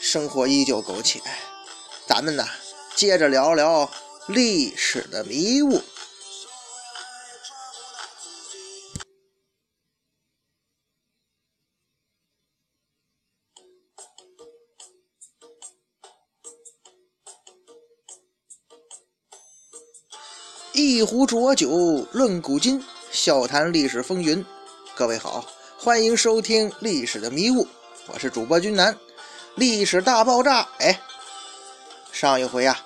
生活依旧苟且。咱们呢，接着聊聊历史的迷雾。一壶浊酒论古今，笑谈历史风云。各位好，欢迎收听《历史的迷雾》，我是主播君南。历史大爆炸，哎，上一回啊，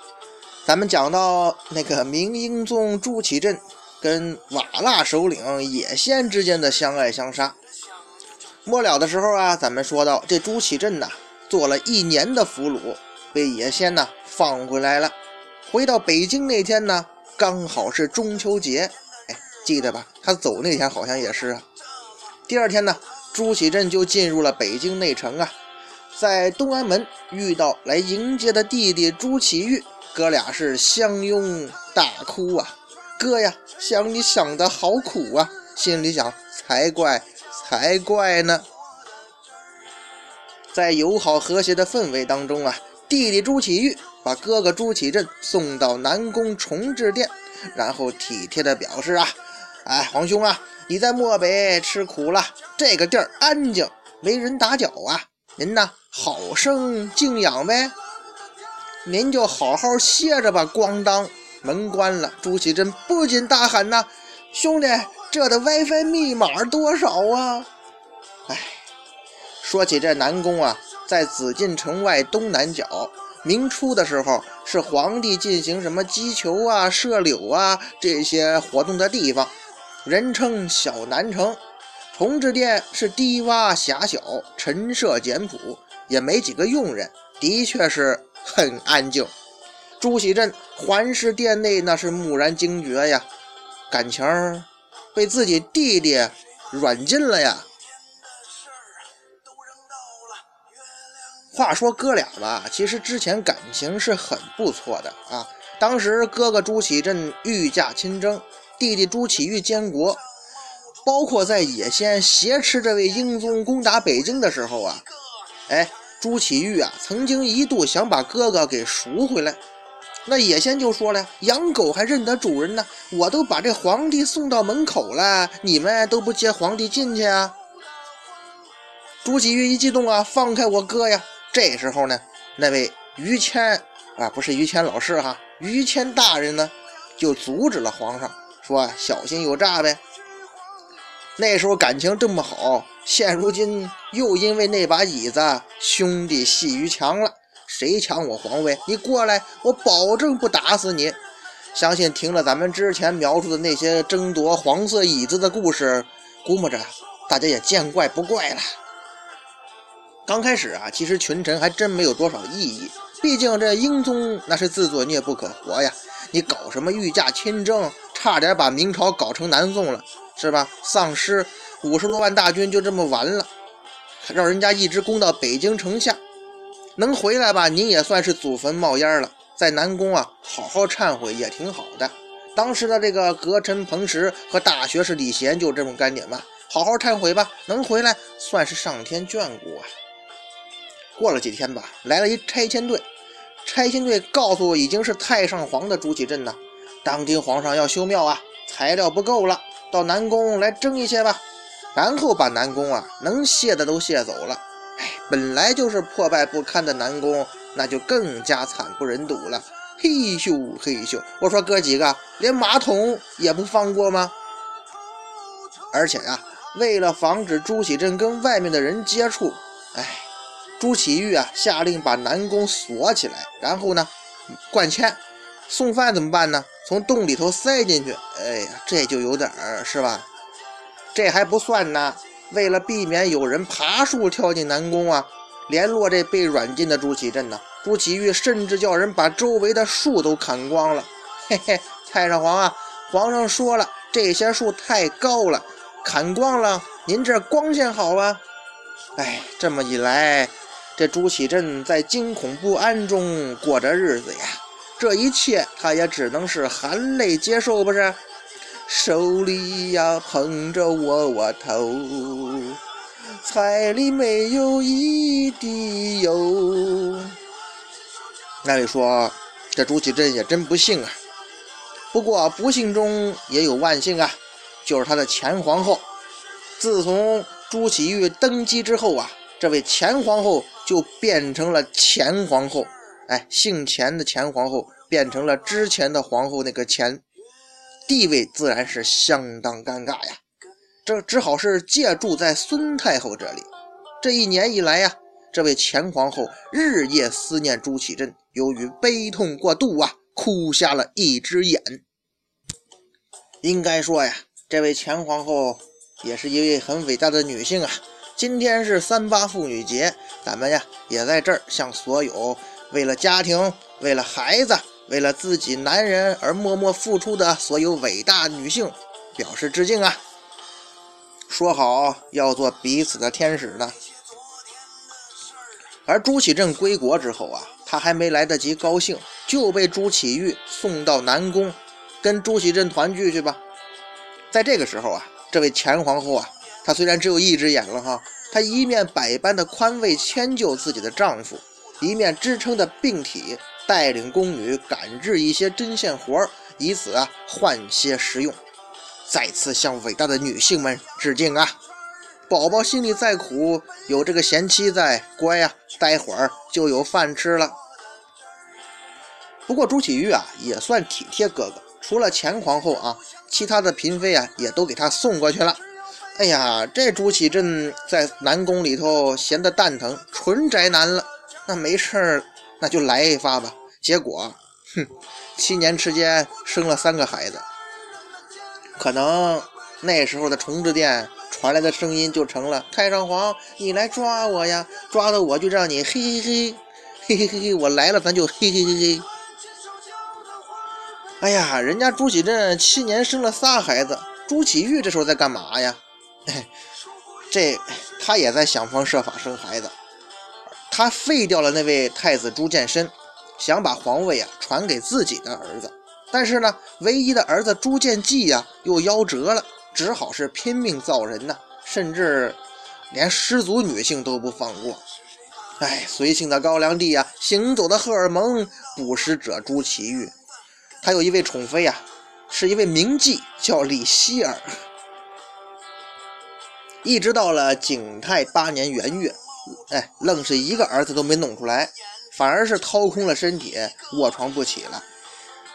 咱们讲到那个明英宗朱祁镇跟瓦剌首领野先之间的相爱相杀。末了的时候啊，咱们说到这朱祁镇呐，做了一年的俘虏，被野先呢放回来了。回到北京那天呢。刚好是中秋节，哎，记得吧？他走那天好像也是啊。第二天呢，朱祁镇就进入了北京内城啊，在东安门遇到来迎接的弟弟朱祁钰，哥俩是相拥大哭啊。哥呀，想你想的好苦啊，心里想才怪才怪呢。在友好和谐的氛围当中啊。弟弟朱祁钰把哥哥朱祁镇送到南宫重治殿，然后体贴地表示啊，哎，皇兄啊，你在漠北吃苦了，这个地儿安静，没人打搅啊，您呐好生静养呗，您就好好歇着吧。咣当，门关了，朱祁镇不禁大喊呐，兄弟，这的 WiFi 密码多少啊？哎，说起这南宫啊。在紫禁城外东南角，明初的时候是皇帝进行什么击球啊、射柳啊这些活动的地方，人称小南城。崇治殿是低洼狭小、陈设简朴，也没几个佣人，的确是很安静。朱祁镇环视殿内，那是蓦然惊觉呀，感情被自己弟弟软禁了呀。话说哥俩吧，其实之前感情是很不错的啊。当时哥哥朱祁镇御驾亲征，弟弟朱祁钰监国，包括在野先挟持这位英宗攻打北京的时候啊，哎，朱祁钰啊曾经一度想把哥哥给赎回来。那野先就说了：“养狗还认得主人呢，我都把这皇帝送到门口了，你们都不接皇帝进去啊？”朱祁钰一激动啊，放开我哥呀！这时候呢，那位于谦啊，不是于谦老师哈，于谦大人呢，就阻止了皇上，说小心有诈呗。那时候感情这么好，现如今又因为那把椅子，兄弟戏于墙了。谁抢我皇位？你过来，我保证不打死你。相信听了咱们之前描述的那些争夺黄色椅子的故事，估摸着大家也见怪不怪了。刚开始啊，其实群臣还真没有多少异议，毕竟这英宗那是自作孽不可活呀。你搞什么御驾亲征，差点把明朝搞成南宋了，是吧？丧失五十多万大军就这么完了，让人家一直攻到北京城下，能回来吧？您也算是祖坟冒烟了，在南宫啊好好忏悔也挺好的。当时的这个阁臣彭实和大学士李贤就这么干点吧，好好忏悔吧，能回来算是上天眷顾啊。过了几天吧，来了一拆迁队。拆迁队告诉已经是太上皇的朱祁镇呢，当今皇上要修庙啊，材料不够了，到南宫来征一些吧。然后把南宫啊能卸的都卸走了。哎，本来就是破败不堪的南宫，那就更加惨不忍睹了。嘿咻嘿咻，我说哥几个连马桶也不放过吗？而且呀，为了防止朱祁镇跟外面的人接触，哎。朱祁钰啊，下令把南宫锁起来，然后呢，灌铅，送饭怎么办呢？从洞里头塞进去。哎呀，这就有点儿是吧？这还不算呢，为了避免有人爬树跳进南宫啊，联络这被软禁的朱祁镇呢。朱祁钰甚至叫人把周围的树都砍光了。嘿嘿，太上皇啊，皇上说了，这些树太高了，砍光了，您这光线好啊。哎，这么一来，这朱祁镇在惊恐不安中过着日子呀。这一切，他也只能是含泪接受，不是？手里呀捧着窝窝头，菜里没有一滴油。那位说，这朱祁镇也真不幸啊。不过不幸中也有万幸啊，就是他的前皇后。自从朱祁钰登基之后啊，这位前皇后就变成了前皇后。哎，姓钱的前皇后变成了之前的皇后那个钱，地位自然是相当尴尬呀。这只好是借住在孙太后这里。这一年以来呀。这位前皇后日夜思念朱祁镇，由于悲痛过度啊，哭瞎了一只眼。应该说呀，这位前皇后也是一位很伟大的女性啊。今天是三八妇女节，咱们呀也在这儿向所有为了家庭、为了孩子、为了自己男人而默默付出的所有伟大女性表示致敬啊！说好要做彼此的天使呢。而朱祁镇归国之后啊，他还没来得及高兴，就被朱祁钰送到南宫，跟朱祁镇团聚去吧。在这个时候啊，这位前皇后啊，她虽然只有一只眼了哈，她一面百般的宽慰迁就自己的丈夫，一面支撑着病体，带领宫女赶制一些针线活儿以此啊换些食用。再次向伟大的女性们致敬啊！宝宝心里再苦，有这个贤妻在，乖呀，待会儿就有饭吃了。不过朱祁钰啊，也算体贴哥哥，除了前皇后啊，其他的嫔妃啊，也都给他送过去了。哎呀，这朱祁镇在南宫里头闲得蛋疼，纯宅男了。那没事儿，那就来一发吧。结果，哼，七年之间生了三个孩子。可能那时候的崇智殿。传来的声音就成了：“太上皇，你来抓我呀！抓到我就让你嘿嘿嘿，嘿嘿嘿嘿，我来了咱就嘿嘿嘿嘿。”哎呀，人家朱祁镇七年生了仨孩子，朱祁钰这时候在干嘛呀？这他也在想方设法生孩子。他废掉了那位太子朱见深，想把皇位啊传给自己的儿子。但是呢，唯一的儿子朱见济呀又夭折了。只好是拼命造人呐，甚至连失足女性都不放过。哎，随性的高粱地呀，行走的荷尔蒙，捕食者朱祁钰，他有一位宠妃呀，是一位名妓，叫李希儿。一直到了景泰八年元月，哎，愣是一个儿子都没弄出来，反而是掏空了身体，卧床不起了。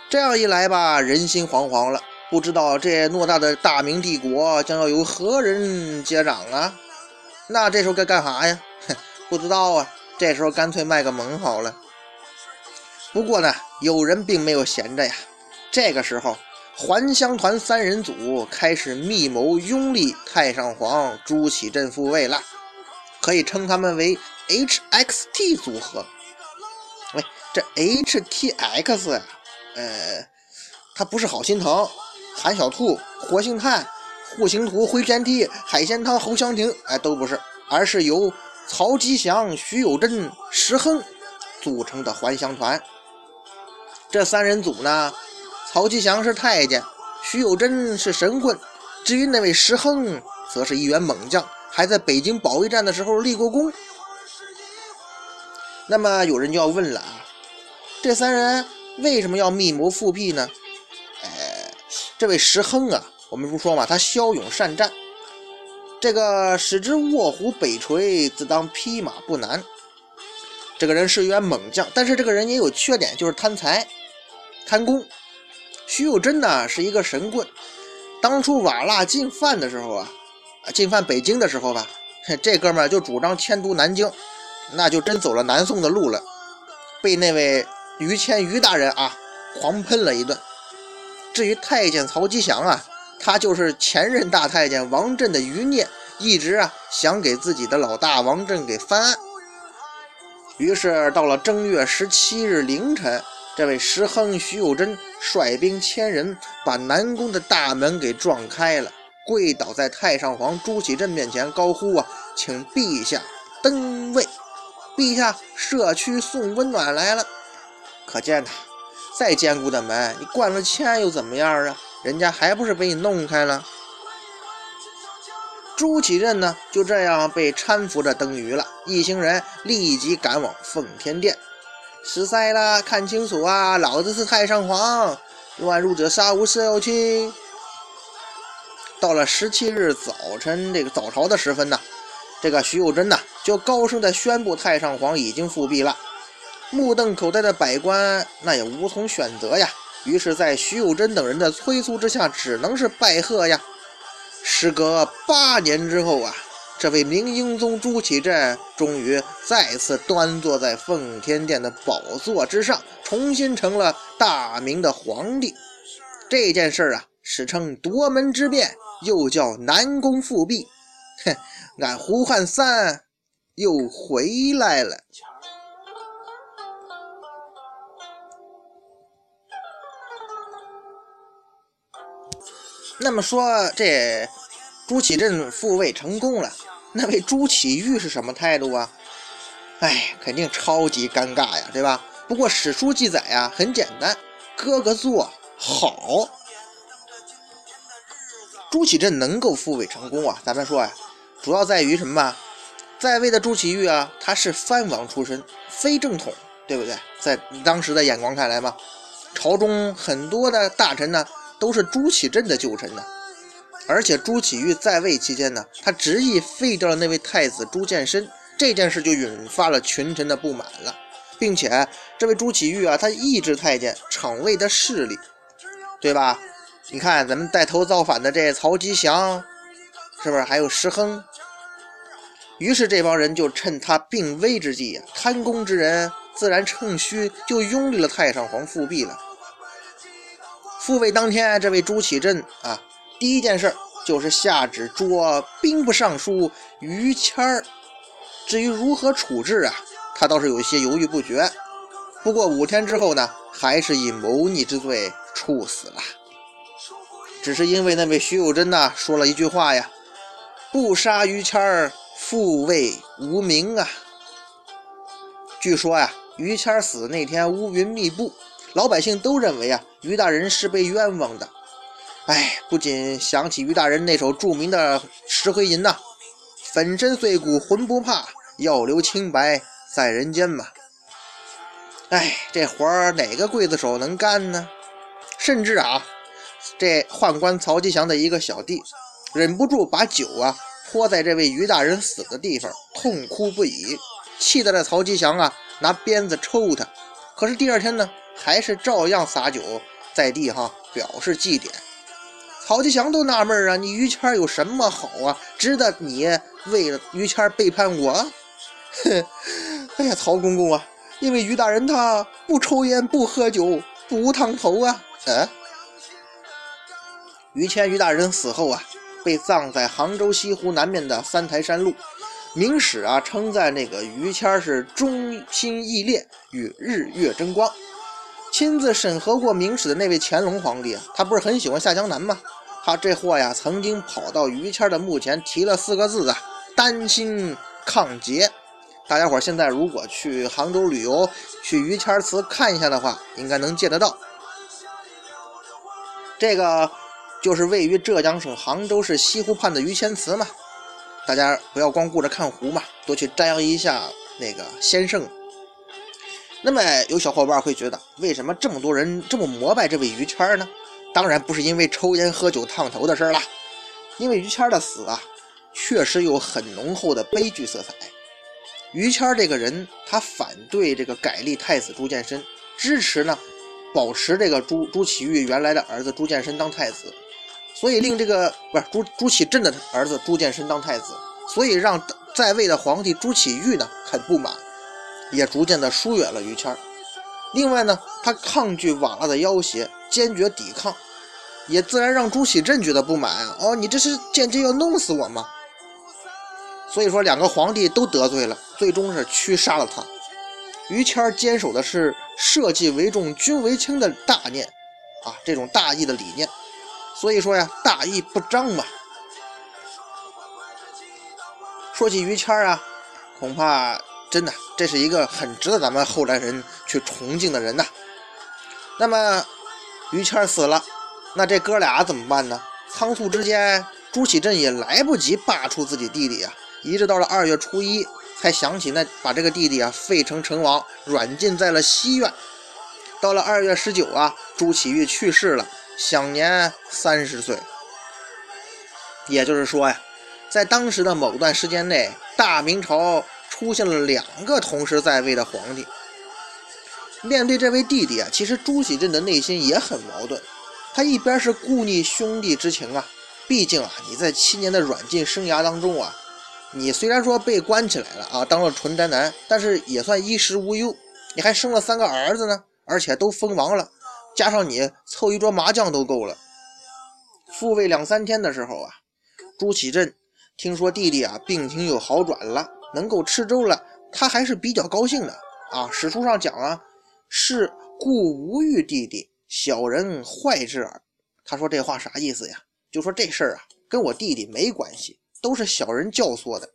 这样一来吧，人心惶惶了。不知道这偌大的大明帝国将要由何人接掌啊？那这时候该干啥呀？哼不知道啊。这时候干脆卖个萌好了。不过呢，有人并没有闲着呀。这个时候，还乡团三人组开始密谋拥立太上皇朱祁镇复位了，可以称他们为 HXT 组合。喂，这 HTX，呃，它不是好心疼。韩小兔、活性炭、户型图、回旋踢、海鲜汤、侯湘婷，哎，都不是，而是由曹吉祥、徐有贞、石亨组成的还乡团。这三人组呢，曹吉祥是太监，徐有贞是神棍，至于那位石亨，则是一员猛将，还在北京保卫战的时候立过功。那么有人就要问了啊，这三人为什么要密谋复辟呢？哎这位石亨啊，我们不说嘛，他骁勇善战，这个使之卧虎北垂，自当匹马不难。这个人是一员猛将，但是这个人也有缺点，就是贪财、贪功。徐有贞呢是一个神棍，当初瓦剌进犯的时候啊，进犯北京的时候吧，这哥们儿就主张迁都南京，那就真走了南宋的路了，被那位于谦于大人啊狂喷了一顿。至于太监曹吉祥啊，他就是前任大太监王振的余孽，一直啊想给自己的老大王振给翻案。于是到了正月十七日凌晨，这位石亨徐有贞率兵千人，把南宫的大门给撞开了，跪倒在太上皇朱祁镇面前，高呼啊，请陛下登位，陛下社区送温暖来了。可见呐，再坚固的门，你灌了铅又怎么样啊？人家还不是被你弄开了。朱祁镇呢，就这样被搀扶着登舆了。一行人立即赶往奉天殿。十塞了，看清楚啊！老子是太上皇，乱入者杀无赦去。到了十七日早晨，这个早朝的时分呢，这个徐有贞呢，就高声的宣布太上皇已经复辟了。目瞪口呆的百官那也无从选择呀。于是，在徐有贞等人的催促之下，只能是拜贺呀。时隔八年之后啊，这位明英宗朱祁镇终于再次端坐在奉天殿的宝座之上，重新成了大明的皇帝。这件事儿啊，史称夺门之变，又叫南宫复辟。哼，俺胡汉三又回来了。那么说，这朱祁镇复位成功了，那位朱祁钰是什么态度啊？哎，肯定超级尴尬呀，对吧？不过史书记载呀，很简单，哥哥做好。朱祁镇能够复位成功啊，咱们说啊，主要在于什么？在位的朱祁钰啊，他是藩王出身，非正统，对不对？在当时的眼光看来嘛，朝中很多的大臣呢。都是朱祁镇的旧臣呢，而且朱祁钰在位期间呢，他执意废掉了那位太子朱见深，这件事就引发了群臣的不满了，并且这位朱祁钰啊，他抑制太监厂卫的势力，对吧？你看咱们带头造反的这曹吉祥，是不是还有石亨？于是这帮人就趁他病危之际啊，贪功之人自然趁虚就拥立了太上皇复辟了。复位当天，这位朱祁镇啊，第一件事就是下旨捉兵部尚书于谦儿。至于如何处置啊，他倒是有一些犹豫不决。不过五天之后呢，还是以谋逆之罪处死了。只是因为那位徐有贞呐说了一句话呀：“不杀于谦儿，复位无名啊。”据说呀，于谦儿死那天乌云密布。老百姓都认为啊，于大人是被冤枉的。哎，不禁想起于大人那首著名的《石灰吟》呐：“粉身碎骨浑不怕，要留清白在人间嘛。”哎，这活儿哪个刽子手能干呢？甚至啊，这宦官曹吉祥的一个小弟，忍不住把酒啊泼在这位于大人死的地方，痛哭不已，气得这曹吉祥啊拿鞭子抽他。可是第二天呢？还是照样撒酒在地哈，表示祭奠。曹吉祥都纳闷啊，你于谦有什么好啊，值得你为了于谦背叛我？哼，哎呀，曹公公啊，因为于大人他不抽烟不喝酒不烫头啊。嗯，于谦于大人死后啊，被葬在杭州西湖南面的三台山路。明史啊称赞那个于谦是忠心义烈，与日月争光。亲自审核过明史的那位乾隆皇帝啊，他不是很喜欢下江南吗？他这货呀，曾经跑到于谦的墓前提了四个字啊：“丹心抗劫。”大家伙现在如果去杭州旅游，去于谦祠看一下的话，应该能见得到。这个就是位于浙江省杭州市西湖畔的于谦祠嘛。大家不要光顾着看湖嘛，多去瞻仰一下那个先圣。那么有小伙伴会觉得，为什么这么多人这么膜拜这位于谦呢？当然不是因为抽烟喝酒烫头的事了，因为于谦的死啊，确实有很浓厚的悲剧色彩。于谦这个人，他反对这个改立太子朱见深，支持呢保持这个朱朱祁钰原来的儿子朱见深当太子，所以令这个不是朱朱祁镇的儿子朱见深当太子，所以让在位的皇帝朱祁钰呢很不满。也逐渐的疏远了于谦。另外呢，他抗拒瓦剌的要挟，坚决抵抗，也自然让朱祁镇觉得不满！哦，你这是间接要弄死我吗？所以说，两个皇帝都得罪了，最终是驱杀了他。于谦坚守的是社稷为重、君为轻的大念啊，这种大义的理念。所以说呀，大义不彰嘛。说起于谦啊，恐怕真的这是一个很值得咱们后来人去崇敬的人呐。那么于谦死了，那这哥俩怎么办呢？仓促之间，朱祁镇也来不及罢黜自己弟弟啊，一直到了二月初一才想起那把这个弟弟啊废成成王，软禁在了西苑。到了二月十九啊，朱祁钰去世了。享年三十岁，也就是说呀，在当时的某段时间内，大明朝出现了两个同时在位的皇帝。面对这位弟弟啊，其实朱祁镇的内心也很矛盾。他一边是顾念兄弟之情啊，毕竟啊，你在七年的软禁生涯当中啊，你虽然说被关起来了啊，当了纯宅男，但是也算衣食无忧。你还生了三个儿子呢，而且都封王了。加上你凑一桌麻将都够了。复位两三天的时候啊，朱祁镇听说弟弟啊病情有好转了，能够吃粥了，他还是比较高兴的啊。史书上讲啊，是故无欲弟弟，小人坏之耳。他说这话啥意思呀？就说这事儿啊跟我弟弟没关系，都是小人教唆的。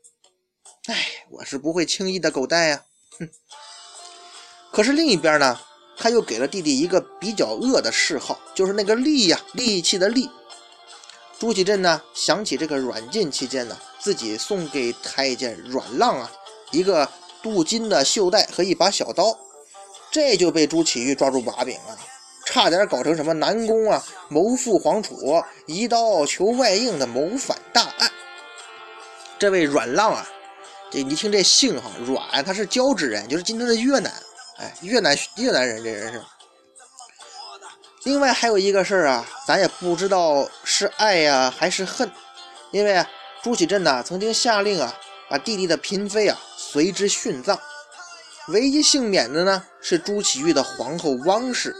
哎，我是不会轻易的狗带呀。哼。可是另一边呢？他又给了弟弟一个比较恶的谥号，就是那个利呀，利器的利。朱祁镇呢，想起这个软禁期间呢，自己送给太监阮浪啊一个镀金的袖带和一把小刀，这就被朱祁钰抓住把柄了，差点搞成什么南宫啊谋父皇储，一刀求外应的谋反大案。这位阮浪啊，这你听这姓哈，阮他是交趾人，就是今天的越南。哎，越南越南人这人是。另外还有一个事儿啊，咱也不知道是爱呀还是恨，因为朱祁镇呢曾经下令啊，把弟弟的嫔妃啊随之殉葬，唯一幸免的呢是朱祁钰的皇后汪氏，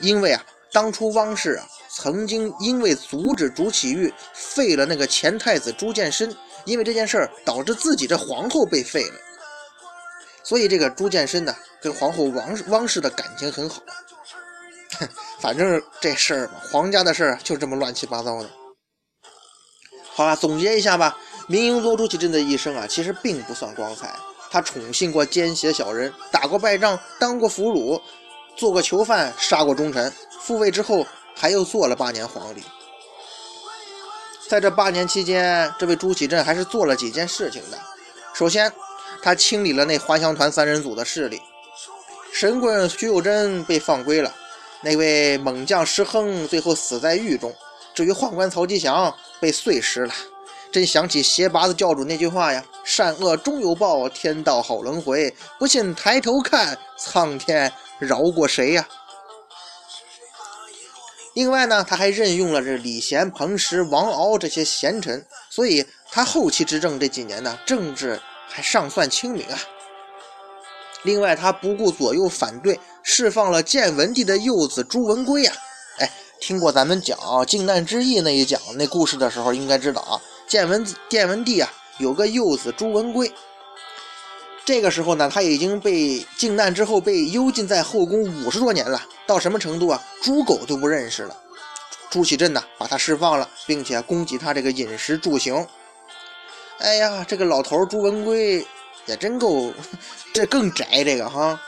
因为啊当初汪氏啊曾经因为阻止朱祁钰废了那个前太子朱见深，因为这件事儿导致自己这皇后被废了。所以这个朱见深呢，跟皇后王汪氏的感情很好。反正这事儿嘛，皇家的事儿就这么乱七八糟的。好了，总结一下吧。明英宗朱祁镇的一生啊，其实并不算光彩。他宠幸过奸邪小人，打过败仗，当过俘虏，做过囚犯，杀过忠臣。复位之后，还又做了八年皇帝。在这八年期间，这位朱祁镇还是做了几件事情的。首先，他清理了那还乡团三人组的势力，神棍徐有贞被放归了，那位猛将石亨最后死在狱中。至于宦官曹吉祥被碎尸了，真想起鞋拔子教主那句话呀：“善恶终有报，天道好轮回，不信抬头看，苍天饶过谁呀？”另外呢，他还任用了这李贤、彭石、王敖这些贤臣，所以他后期执政这几年呢，政治。还尚算清明啊。另外，他不顾左右反对，释放了建文帝的幼子朱文圭啊。哎，听过咱们讲靖难之役那一讲那故事的时候，应该知道啊，建文建文帝啊有个幼子朱文圭。这个时候呢，他已经被靖难之后被幽禁在后宫五十多年了，到什么程度啊？猪狗都不认识了。朱祁镇呢，把他释放了，并且供给他这个饮食住行。哎呀，这个老头朱文贵也真够，这更宅这个哈。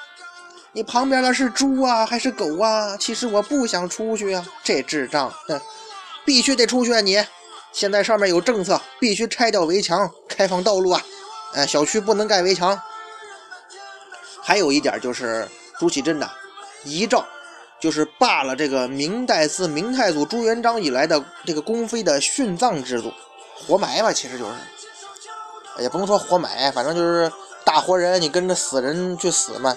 你旁边的是猪啊还是狗啊？其实我不想出去啊，这智障，哼，必须得出去啊！你现在上面有政策，必须拆掉围墙，开放道路啊！哎，小区不能盖围墙。还有一点就是朱祁镇呐，遗诏就是罢了这个明代自明太祖朱元璋以来的这个宫妃的殉葬制度，活埋吧，其实就是。也不能说活埋，反正就是大活人，你跟着死人去死嘛，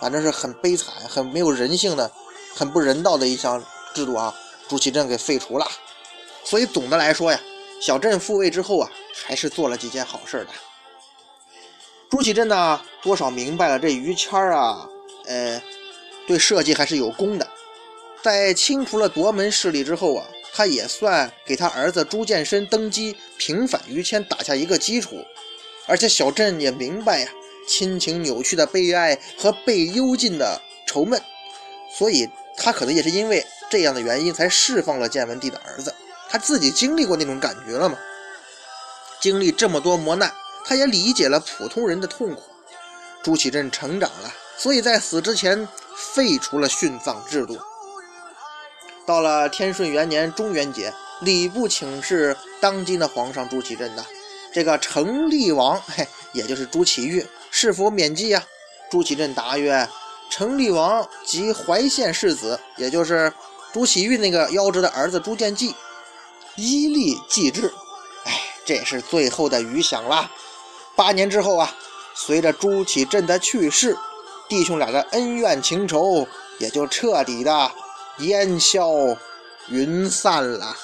反正是很悲惨、很没有人性的、很不人道的一项制度啊。朱祁镇给废除了，所以总的来说呀，小镇复位之后啊，还是做了几件好事的。朱祁镇呢，多少明白了这于谦啊，呃，对社稷还是有功的。在清除了夺门势力之后啊。他也算给他儿子朱见深登基平反于谦打下一个基础，而且小镇也明白呀，亲情扭曲的悲哀和被幽禁的愁闷，所以他可能也是因为这样的原因才释放了建文帝的儿子。他自己经历过那种感觉了吗？经历这么多磨难，他也理解了普通人的痛苦。朱祁镇成长了，所以在死之前废除了殉葬制度。到了天顺元年中元节，礼部请示当今的皇上朱祁镇呐，这个成厉王，嘿，也就是朱祁钰，是否免祭呀？朱祁镇答曰：“成厉王及怀县世子，也就是朱祁钰那个夭折的儿子朱见济，依例祭之。”哎，这是最后的余响啦。八年之后啊，随着朱祁镇的去世，弟兄俩的恩怨情仇也就彻底的。烟消云散了。